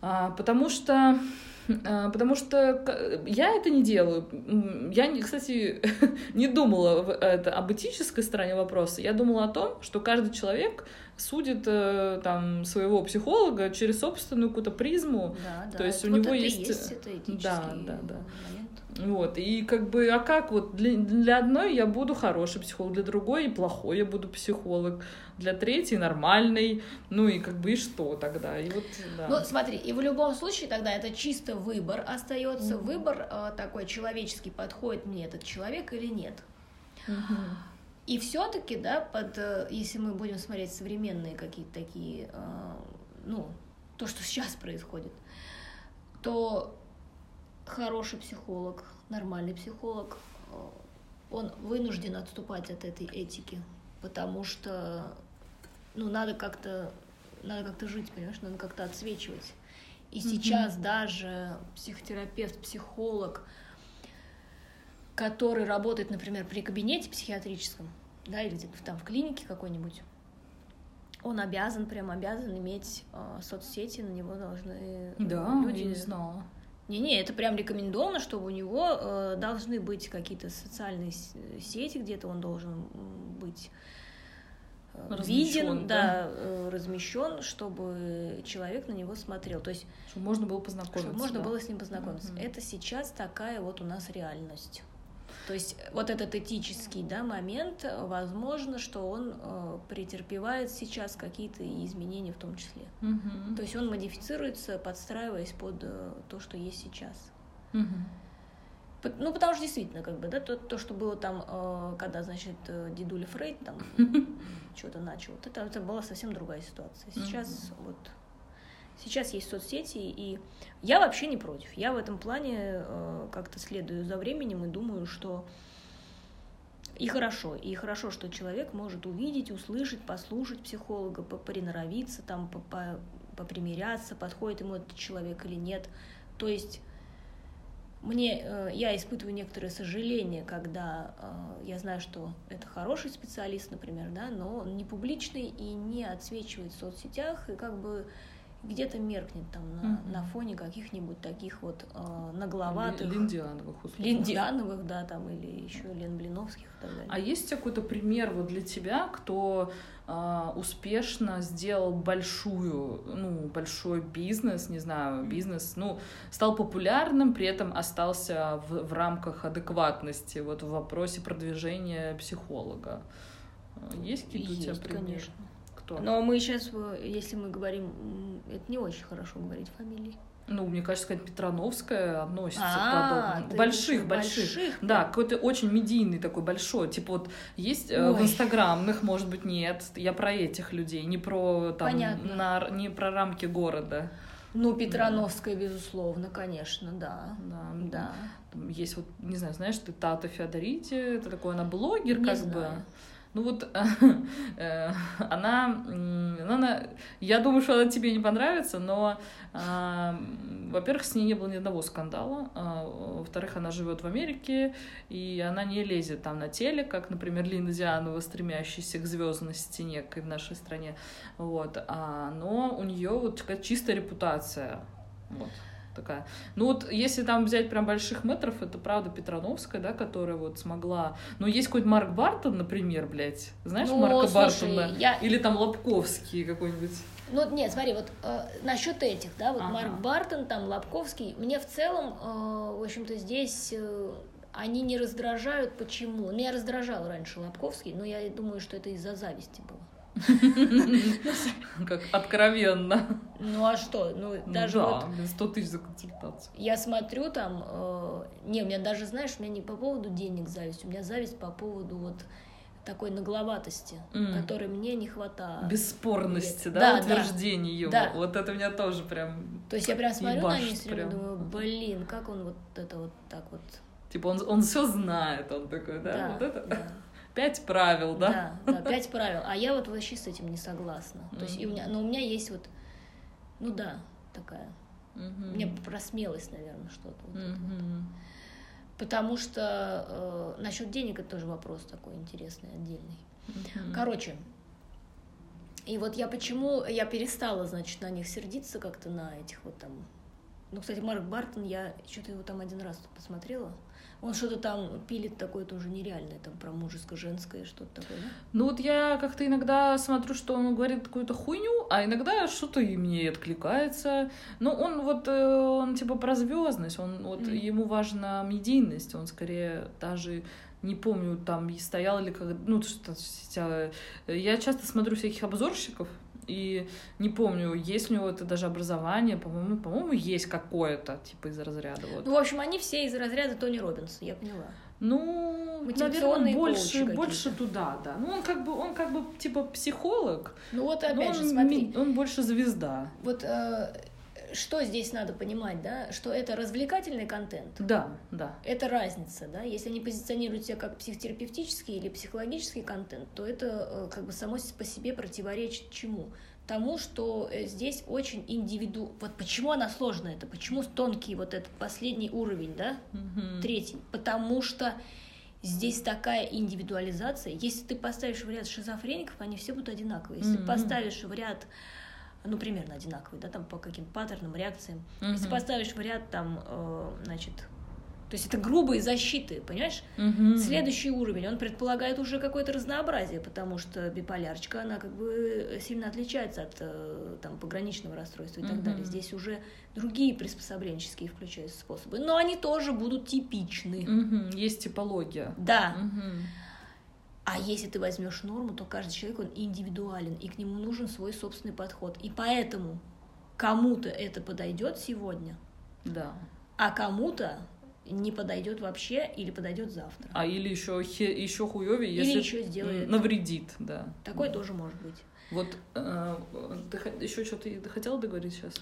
а, потому что А, потому что я это не делаю. Я, кстати, не думала это, об этической стороне вопроса. Я думала о том, что каждый человек судит э, там своего психолога через собственную какую-то призму.
Да, да.
То есть у него есть...
есть это этический
Да, да, да. Вот, и как бы, а как вот для, для одной я буду хороший психолог, для другой плохой я буду психолог, для третьей нормальный, ну и как бы и что тогда? И вот, да.
Ну, смотри, и в любом случае тогда это чисто выбор остается, mm-hmm. выбор э, такой человеческий, подходит мне этот человек или нет.
Мгм.
И все-таки, да, под, э, если мы будем смотреть современные какие-то такие, э, ну, то, что сейчас происходит, то хороший психолог, нормальный психолог, э, он вынужден отступать от этой этики, потому что, ну, надо как-то, надо как-то жить, понимаешь, надо как-то отсвечивать. И
Мгм.
сейчас даже психотерапевт, психолог, который работает, например, при кабинете психиатрическом, да, или где-то там в клинике какой-нибудь, он обязан, прям обязан иметь э, соцсети, на него должны э,
Да,
люди...
я не знала.
Не-не, это прям рекомендовано, чтобы у него э, должны быть какие-то социальные сети, где-то он должен быть э,
Размещен,
виден,
да?
да, э, размещен, чтобы человек на него смотрел. То есть,
Чтобы можно было познакомиться.
чтобы можно
да.
было с ним познакомиться.
Мгм.
Это сейчас такая вот у нас реальность. То есть вот этот этический да, момент, возможно, что он э, претерпевает сейчас какие-то изменения в том числе.
Мгм.
То есть он модифицируется, подстраиваясь под э, то, что есть сейчас. Пот- Ну, потому что действительно, как бы, да, то, то что было там, э, когда, значит, э, дедуля Фрейд там что-то начал, вот это, это была совсем другая ситуация. Сейчас вот сейчас есть соцсети, и я вообще не против. Я в этом плане э, как-то следую за временем и думаю, что и хорошо, и хорошо, что человек может увидеть, услышать, послушать психолога, приноровиться, там, по- по- попримиряться, подходит ему этот человек или нет. То есть мне, э, я испытываю некоторое сожаление, когда э, я знаю, что это хороший специалист, например, да, но он не публичный и не отсвечивает в соцсетях, и как бы где-то меркнет там на,
Мгм.
на фоне каких-нибудь таких вот э, нагловатых,
Линдиановых условно.
Линдиановых, да, там, или еще Лен Блиновских и так далее.
А есть какой-то пример вот для тебя, кто а, успешно сделал большую, ну, большой бизнес, не знаю, бизнес, ну, стал популярным, при этом остался в, в рамках адекватности вот в вопросе продвижения психолога? Есть какие-то у тебя
Есть,
примеры?
конечно.
Кто?
Но мы сейчас, если мы говорим, это не очень хорошо говорить фамилии.
Ну, мне кажется, сказать, Петрановская относится
А,
к подобным. Больших, больших.
больших,
Да, какой-то очень медийный такой большой. Типа вот есть э, в
Ой.
инстаграмных, может быть, нет. Я про этих людей, не про там
Понятно.
на- не про рамки города.
Ну, Петрановская, безусловно, конечно, да.
Да.
Да.
Там Есть вот, не знаю, знаешь, ты Тата Феодорити, это такой, она блогер,
Не
как
знаю.
бы. Ну вот э, она, м, она, я думаю, что она тебе не понравится, но, а, во-первых, с ней не было ни одного скандала, а, во-вторых, она живет в Америке, и она не лезет там на теле, как, например, Лина Дианова, стремящаяся к звездности некой в нашей стране, вот, а, но у нее вот такая чистая репутация, вот такая. Ну вот если там взять прям больших метров, это правда Петрановская, да, которая вот смогла. Но есть какой-то Марк Бартон, например, блядь. Знаешь
Ну,
Марка
слушай,
Бартона?
я-
Или там Лобковский какой-нибудь.
Ну, нет, смотри, вот э, насчет этих, да, вот
Ага.
Марк Бартон, там, Лобковский, мне в целом, э, в общем-то, здесь э, они не раздражают. Почему? Меня раздражал раньше Лобковский, но я думаю, что это из-за зависти было.
Как откровенно.
Ну, а что? Ну,
Ну
даже
да,
вот
блин, 100 тысяч за консультацию.
я смотрю там, э, не, у меня даже, знаешь, у меня не по поводу денег зависть, у меня зависть по поводу вот такой нагловатости,
М.
которой мне не хватает.
Бесспорности,
Нет.
да,
Да, да.
утверждений его.
Да.
Вот это меня тоже прям...
То есть я прям смотрю на них,
прям.
думаю, блин, как он вот это вот так вот.
Типа он, он все знает, он такой, да,
Да,
вот это...
да.
Пять правил, да?
Да, да, пять правил. А я вот вообще с этим не согласна. То есть, и у меня, но у меня есть вот, ну да, такая.
Мгм.
Мне про смелость, наверное, что-то. вот.
Мгм.
Потому что э, насчет денег это тоже вопрос такой интересный, отдельный.
Мгм.
Короче, и вот я почему я перестала, значит, на них сердиться как-то на этих вот там Ну, кстати, Марк Бартон, я что-то его там один раз посмотрела. Он что-то там пилит такое тоже нереальное, там про мужеско-женское, что-то такое, да?
Ну вот я как-то иногда смотрю, что он говорит какую-то хуйню, а иногда что-то и мне откликается. Ну он вот, э, он типа про звездность, он вот
Мгм.
ему важна медийность, он скорее даже не помню, там стоял или как, ну что вся- я часто смотрю всяких обзорщиков и не помню, есть у него это даже образование, по-моему, по-моему, есть какое-то типа из разряда вот.
Ну, в общем, они все из разряда Тони Робинс, я поняла.
Ну, наверное, больше, больше туда, да. Ну, он как бы, он как бы типа психолог,
Ну вот опять
он,
же, смотри,
ми- он больше звезда.
вот э, что здесь надо понимать, да, что это развлекательный контент,
Да, да.
это разница, да, если они позиционируют себя как психотерапевтический или психологический контент, то это э, как бы само по себе противоречит чему? Тому, что э, здесь очень индивиду... Вот почему она сложная это, почему тонкий вот этот последний уровень, да,
Мгм.
третий? Потому что здесь такая индивидуализация. Если ты поставишь в ряд шизофреников, они все будут одинаковые. Если
Мгм.
поставишь в ряд ну, примерно одинаковые, да, там по каким-то паттернам, реакциям. Если
Мгм.
поставишь в ряд там, э, значит, то есть это грубые защиты, понимаешь?
Мгм.
Следующий уровень, он предполагает уже какое-то разнообразие, потому что биполярочка, она как бы сильно отличается от э, там, пограничного расстройства и так
Мгм.
далее. Здесь уже другие приспособленческие включаются способы, но они тоже будут типичны.
Мгм. Есть типология.
Да,
Мгм.
А если ты возьмешь норму, то каждый человек, он индивидуален, и к нему нужен свой собственный подход. И поэтому кому-то это подойдет сегодня,
Да.
а кому-то не подойдет вообще или подойдет завтра.
А или еще еще хуевее,
Или
если
еще сделает.
навредит, да.
Такое тоже может быть.
Вот э, ты еще что-то хотела договорить сейчас?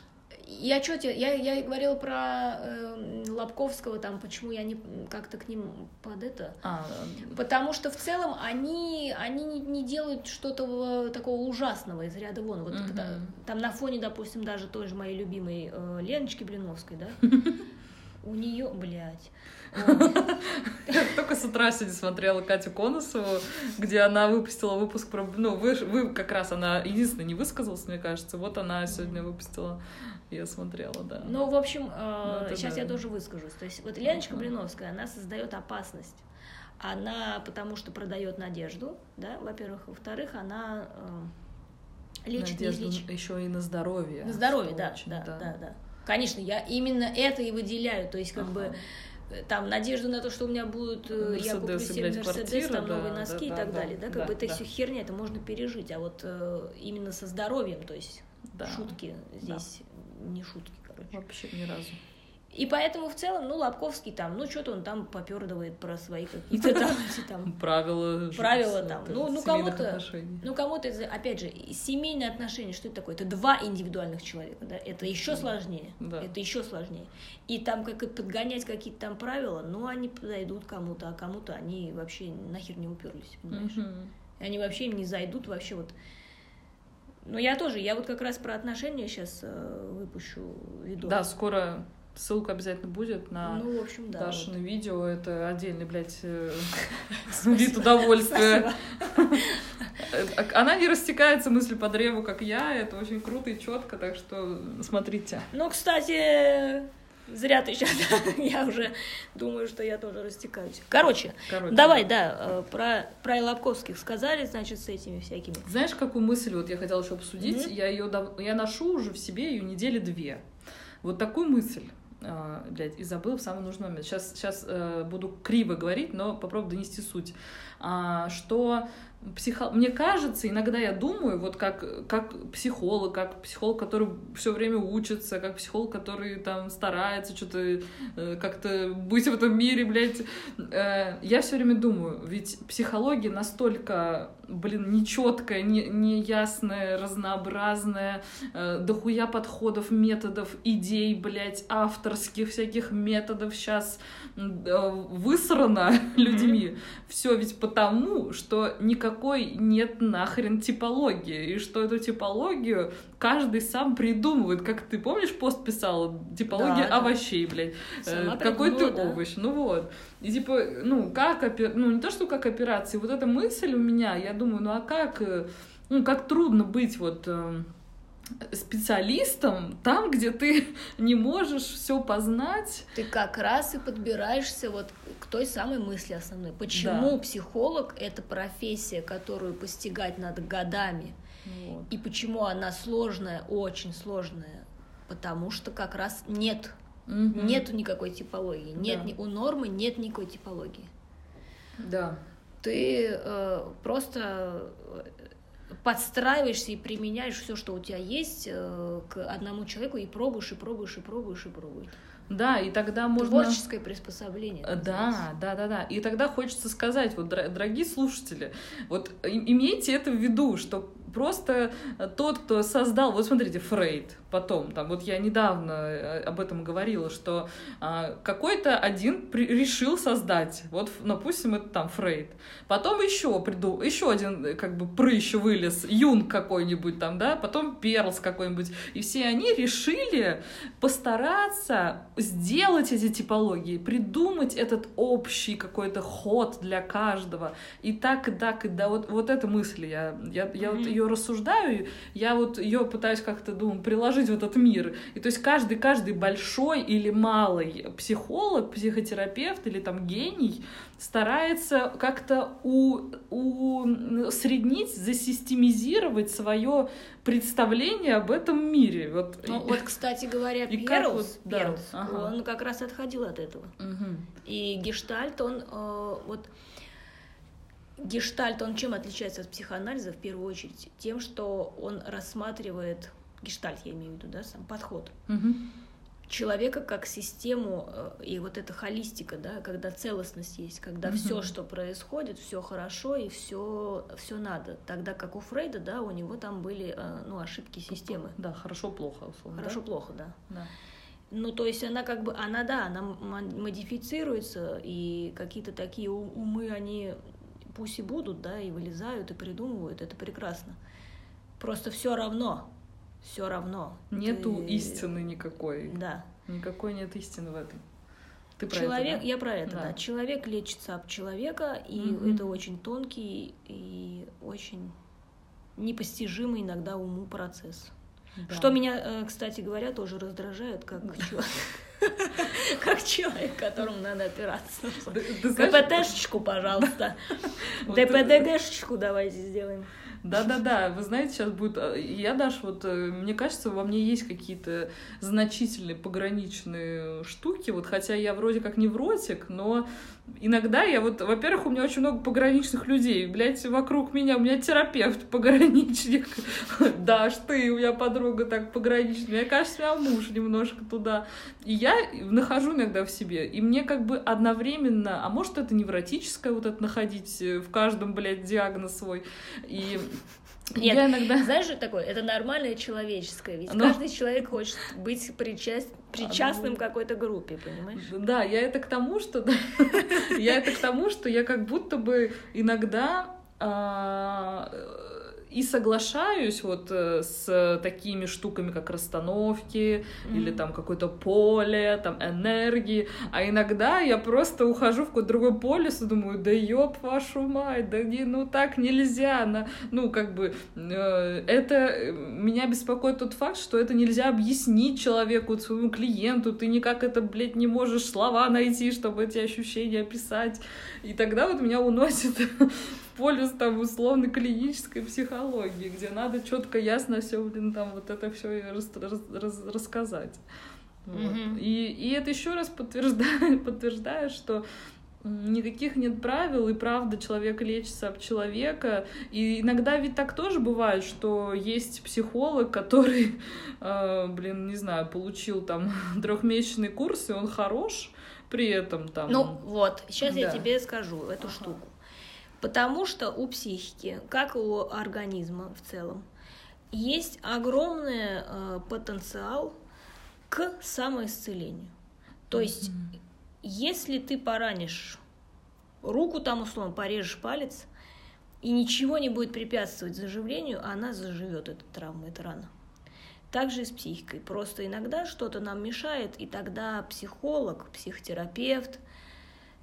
Я что тебе, я, я говорила про э, Лобковского, там, почему я не как-то к ним под это.
А,
Потому что в целом они, они не, не делают что-то такого ужасного из ряда вон. Вот
Мгм.
это- там на фоне, допустим, даже той же моей любимой э, Леночки Блиновской, да? У нее, блядь.
Я только с утра сегодня смотрела Катю Конусову, где она выпустила выпуск про... Ну, вы, вы как раз, она единственная не высказалась, мне кажется. Вот она сегодня выпустила, я смотрела, да.
Ну, в общем,
Ну, это
сейчас
да.
я тоже выскажусь. То есть вот Леночка
Ага.
Блиновская, она создает опасность. Она потому что продает надежду, да, во-первых. Во-вторых, она э, лечит
Надежду
неизлечимое.
еще и на здоровье.
На здоровье, да,
очень,
да, да, да. Конечно, я именно это и выделяю. То есть, как
Ага.
бы э, там надежду на то, что у меня будут, э, я куплю себе Мерседес, там
да,
новые
да,
носки и
да,
так
да,
далее, да, как
да,
бы это
да.
все херня, это можно пережить, а вот э, именно со здоровьем, то есть
Да.
шутки здесь не шутки, короче.
Вообще ни разу.
И поэтому в целом, ну, Лобковский там, ну, что-то он там попердывает про свои какие-то там, эти там
Правила.
Правила там. Ну- ну, кому-то-. Ну, кому-то, это, опять же, семейные отношения, что это такое? Это два индивидуальных человека, да? Это еще сложнее.
Да.
Это еще сложнее. И там как подгонять какие-то там правила, ну, они подойдут кому-то, а кому-то они вообще нахер не уперлись, понимаешь? И Они вообще им не зайдут, вообще вот. Ну, я тоже, я вот как раз про отношения сейчас выпущу видос.
Да, скоро ссылка обязательно будет на
Ну, в общем, да.
Дашины
вот.
видео. Это отдельный, блядь, э, вид удовольствия. Э, Она не растекается мысль по древу, как я. Это очень круто и четко, так что смотрите.
Ну, кстати, зря ты сейчас. я уже думаю, что я тоже растекаюсь. Короче,
Короче,
давай, да, э, про, про Лобковских сказали, значит, с этими всякими.
Знаешь, какую мысль вот я хотела еще обсудить?
Мгм.
Я ее я ношу уже в себе ее недели две. Вот такую мысль. а, блядь, и забыла в самый нужный момент. Сейчас, сейчас э, буду криво говорить, но попробую донести суть. А, что психо... мне кажется, иногда я думаю, вот как, как психолог, как психолог, который все время учится, как психолог, который там старается что-то э, как-то быть в этом мире, блядь. Э, я все время думаю, ведь психология настолько, блин, нечеткая, не, неясная, разнообразная, э, дохуя подходов, методов, идей, блядь, авторских всяких методов сейчас высрано людьми. Все ведь потому, что никакой нет нахрен типологии, и что эту типологию каждый сам придумывает. Как ты помнишь, пост писала? Типология
Да, да.
овощей, блядь. Э, Какой ты
да.
овощ? Ну вот. И типа, ну, как опе- ну, не то, что как операции, вот эта мысль у меня, я думаю, ну а как, э, ну, как трудно быть вот э, специалистом там, где ты не можешь все познать.
Ты как раз и подбираешься вот к той самой мысли основной. Почему да. психолог это профессия, которую постигать надо годами? Вот. И почему она сложная, очень сложная? Потому что как раз нет, угу. нету никакой типологии. Нет, да. у нормы нет никакой типологии.
Да.
Ты э, просто подстраиваешься и применяешь все, что у тебя есть, э, к одному человеку и пробуешь, и пробуешь, и пробуешь, и пробуешь.
Да, и тогда можно...
Творческое приспособление.
Да, да, да, да. И тогда хочется сказать, вот, дорогие слушатели, вот имейте это в виду, что просто тот, кто создал, вот смотрите, Фрейд, потом, там, вот я недавно э, об этом говорила, что а, какой-то один при, решил создать, вот, допустим, это там Фрейд, потом еще приду, еще один, э, как бы, прыщ вылез, Юнг какой-нибудь там, да, потом Перлс какой-нибудь, и все они решили постараться сделать эти типологии, придумать этот общий какой-то ход для каждого, и так, и так, и да, вот, вот эта мысль, я, я, я mm-hmm. вот ее рассуждаю, я вот ее пытаюсь как-то, думаю, приложить в этот мир. И то есть каждый, каждый большой или малый психолог, психотерапевт или там гений старается как-то у, усреднить, засистемизировать свое представление об этом мире. Вот,
ну, вот кстати говоря, и Перлс, вот, Перлс да, ага. он как раз отходил от этого.
Угу.
И Гештальт, он э, вот Гештальт, он чем отличается от психоанализа в первую очередь? Тем, что он рассматривает, гештальт я имею в виду, да, сам подход,
угу.
человека как систему, э, и вот эта холистика, да, когда целостность есть, когда угу. все, что происходит, все хорошо и все, все надо. Тогда как у Фрейда, да, у него там были, э, ну, ошибки системы.
Да, хорошо-плохо, условно.
Хорошо-плохо,
да.
да. Ну, то есть она как бы, она, да, она модифицируется, и какие-то такие умы, они пусть и будут, да, и вылезают, и придумывают, это прекрасно. Просто все равно, все равно.
Нету ты... истины никакой.
Да.
Никакой нет истины в этом.
Ты про Человек, это, да? я про это, да. да. Человек лечится об человека, и угу. это очень тонкий и очень непостижимый иногда уму процесс. Да. Что меня, э, кстати говоря, тоже раздражает, как человек. Как человек, которому надо опираться. КПТшечку, пожалуйста. ДПДГшечку давайте сделаем.
Да-да-да, вы знаете, сейчас будет... Э, я даже вот, э, мне кажется, во мне есть какие-то значительные пограничные штуки, вот хотя я вроде как невротик, но иногда я вот, во-первых, у меня очень много пограничных людей, блядь, вокруг меня, у меня терапевт пограничник, да, ты, у меня подруга так пограничная, мне кажется, у меня муж немножко туда, и я нахожу иногда в себе, и мне как бы одновременно, а может это невротическое вот это находить э, в каждом, блядь, диагноз свой, и
нет, я иногда... знаешь, что такое? Это нормальное человеческое. Ведь Но... каждый человек хочет быть причаст... причастным к какой-то группе, понимаешь?
Да, я это к тому, что я это к тому, что я как будто бы иногда а, и соглашаюсь вот э, с такими штуками, как расстановки mm-hmm. или там какое-то поле, там энергии, а иногда я просто ухожу в какой-то другой полюс и думаю, да ёб вашу мать, да не, ну так нельзя, на, ну как бы э, это меня беспокоит тот факт, что это нельзя объяснить человеку, своему клиенту, ты никак это, блядь, не можешь слова найти, чтобы эти ощущения описать, и тогда вот меня уносит полюс там условно клинической психологии, где надо четко, ясно все, блин, там вот это все рас, рас, рас, рассказать. Вот. Mm-hmm. И, и это еще раз подтверждает, подтверждает, что никаких нет правил, и правда человек лечится об человека. И иногда ведь так тоже бывает, что есть психолог, который, э, блин, не знаю, получил там трехмесячный курс, и он хорош при этом там.
Ну вот, сейчас да. я тебе скажу эту ага. штуку. Потому что у психики, как и у организма в целом, есть огромный э, потенциал к самоисцелению. То есть, mm-hmm. если ты поранишь руку, там условно порежешь палец, и ничего не будет препятствовать заживлению, она заживет, эта травма, эта рана. Также и с психикой. Просто иногда что-то нам мешает, и тогда психолог, психотерапевт,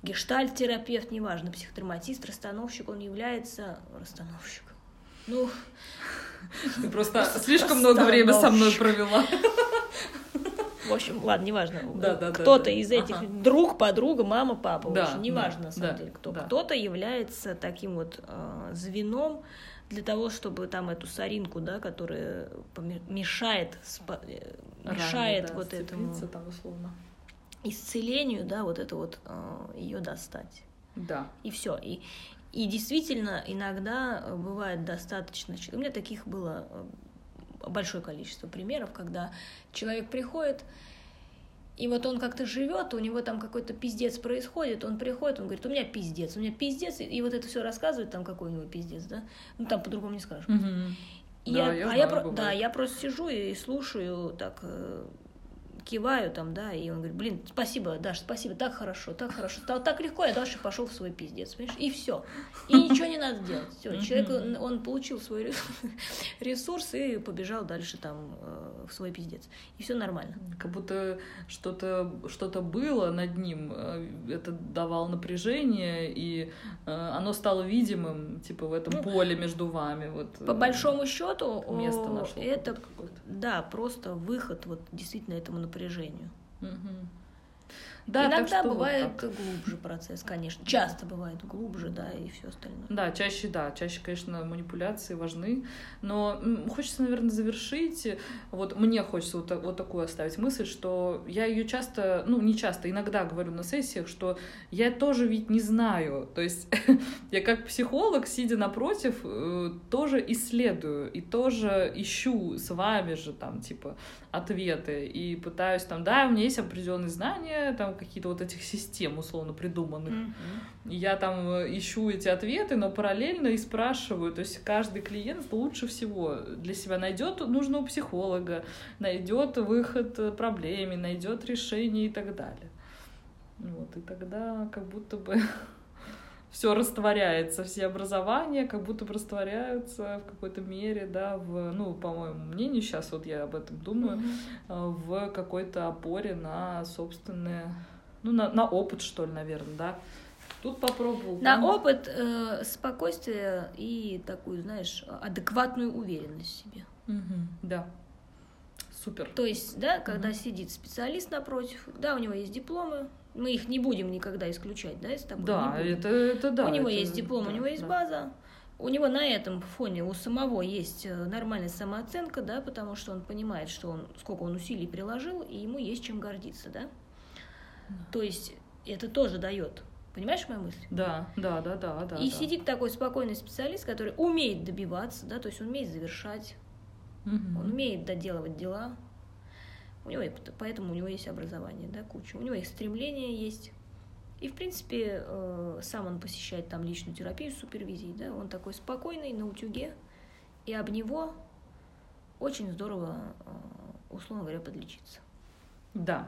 гештальт-терапевт, неважно, психотравматист, расстановщик, он является расстановщиком. Ну,
Ты просто слишком много времени со мной провела.
В общем, ладно, неважно.
Да, да,
Кто-то
да.
из этих
Ага.
друг, подруга, мама, папа,
Да,
в общем, неважно
да,
на самом
да,
деле кто.
да.
Кто-то является таким вот э, звеном для того, чтобы там эту соринку, да, которая мешает, спа- э, мешает
Раны, да,
вот этому
там условно.
Исцелению, да, вот это вот ее достать.
Да.
И все. И, и действительно, иногда э, бывает достаточно... У меня таких было э, большое количество примеров, когда человек приходит, и вот он как-то живет, у него там какой-то пиздец происходит, он приходит, он говорит, у меня пиздец, у меня пиздец, и, вот это все рассказывает, там какой у него пиздец, да? Ну там по-другому не скажешь.
Мгм.
И
Да,
я,
я
а я, про- да, я просто сижу и слушаю, так э, киваю там, да, и он говорит, блин, спасибо, Даша, спасибо, так хорошо, так хорошо, так, так легко, я дальше пошел в свой пиздец, понимаешь, и все, и ничего не надо делать, все, человек, он, получил свой ресурс- и побежал дальше там э, в свой пиздец, и все нормально.
Как будто что-то что было над ним, э, это давало напряжение, и э, оно стало видимым, типа, в этом
Ну,
поле между вами. Вот,
По большому счету,
место нашло
это, да, просто выход вот действительно этому напряжению.
Мгм. Да, так
Иногда
что вот
бывает
так.
глубже процесс, конечно. Часто бывает глубже, да, и все остальное.
Да, чаще, да, чаще, конечно, манипуляции важны, но хочется, наверное, завершить, вот мне хочется вот, так- вот такую оставить мысль, что я ее часто, ну, не часто, иногда говорю на сессиях, что я тоже ведь не знаю, то есть я как психолог, сидя напротив, э, тоже исследую и тоже ищу с вами же там, типа, ответы и пытаюсь там, да, у меня есть определенные знания, там какие-то вот этих систем условно придуманных, и Я там э, ищу эти ответы, но параллельно и спрашиваю. То есть каждый клиент лучше всего для себя найдет нужного психолога, найдет выход э, проблеме, найдет решение и так далее. Вот, и тогда как будто бы все растворяется, все образования как будто бы растворяются в какой-то мере, да, в, ну, по моему мнению, сейчас вот я об этом думаю, э, в какой-то опоре на собственное, ну, на, на опыт, что ли, наверное, да. Тут попробовал.
На
там.
опыт, э, спокойствие и такую, знаешь, адекватную уверенность в себе.
Мгм, да. Супер.
То есть, да, когда
Мгм.
сидит специалист напротив, да, у него есть дипломы, мы их не будем никогда исключать, да, из тобой.
Да, это, это да.
у него
это-
есть диплом,
да,
у него есть
да.
база, у него на этом фоне у самого есть э, нормальная самооценка, да, потому что он понимает, что он сколько он усилий приложил, и ему есть чем гордиться, да.
Да.
То есть это тоже дает. Понимаешь мою мысль?
Да, да, да, да, да.
и
да.
сидит такой спокойный специалист, который умеет добиваться, да, то есть он умеет завершать,
Мгм.
он умеет доделывать дела. У него, поэтому у него есть образование, да, куча. У него есть стремление есть. И, в принципе, э, сам он посещает там личную терапию с супервизией, да, он такой спокойный, на утюге, и об него очень здорово, э, условно говоря, подлечиться.
Да.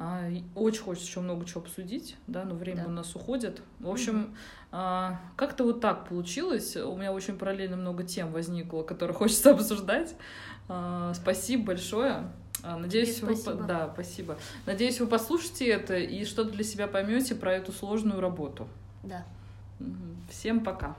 А, Очень хочется еще много чего обсудить, да, но время
Да.
у нас уходит. В общем, а, как-то вот так получилось. У меня очень параллельно много тем возникло, которые хочется обсуждать. А, Спасибо большое. А, Надеюсь, вы,
спасибо.
да, спасибо. Надеюсь, вы послушаете это и что-то для себя поймете про эту сложную работу.
Да.
Всем пока.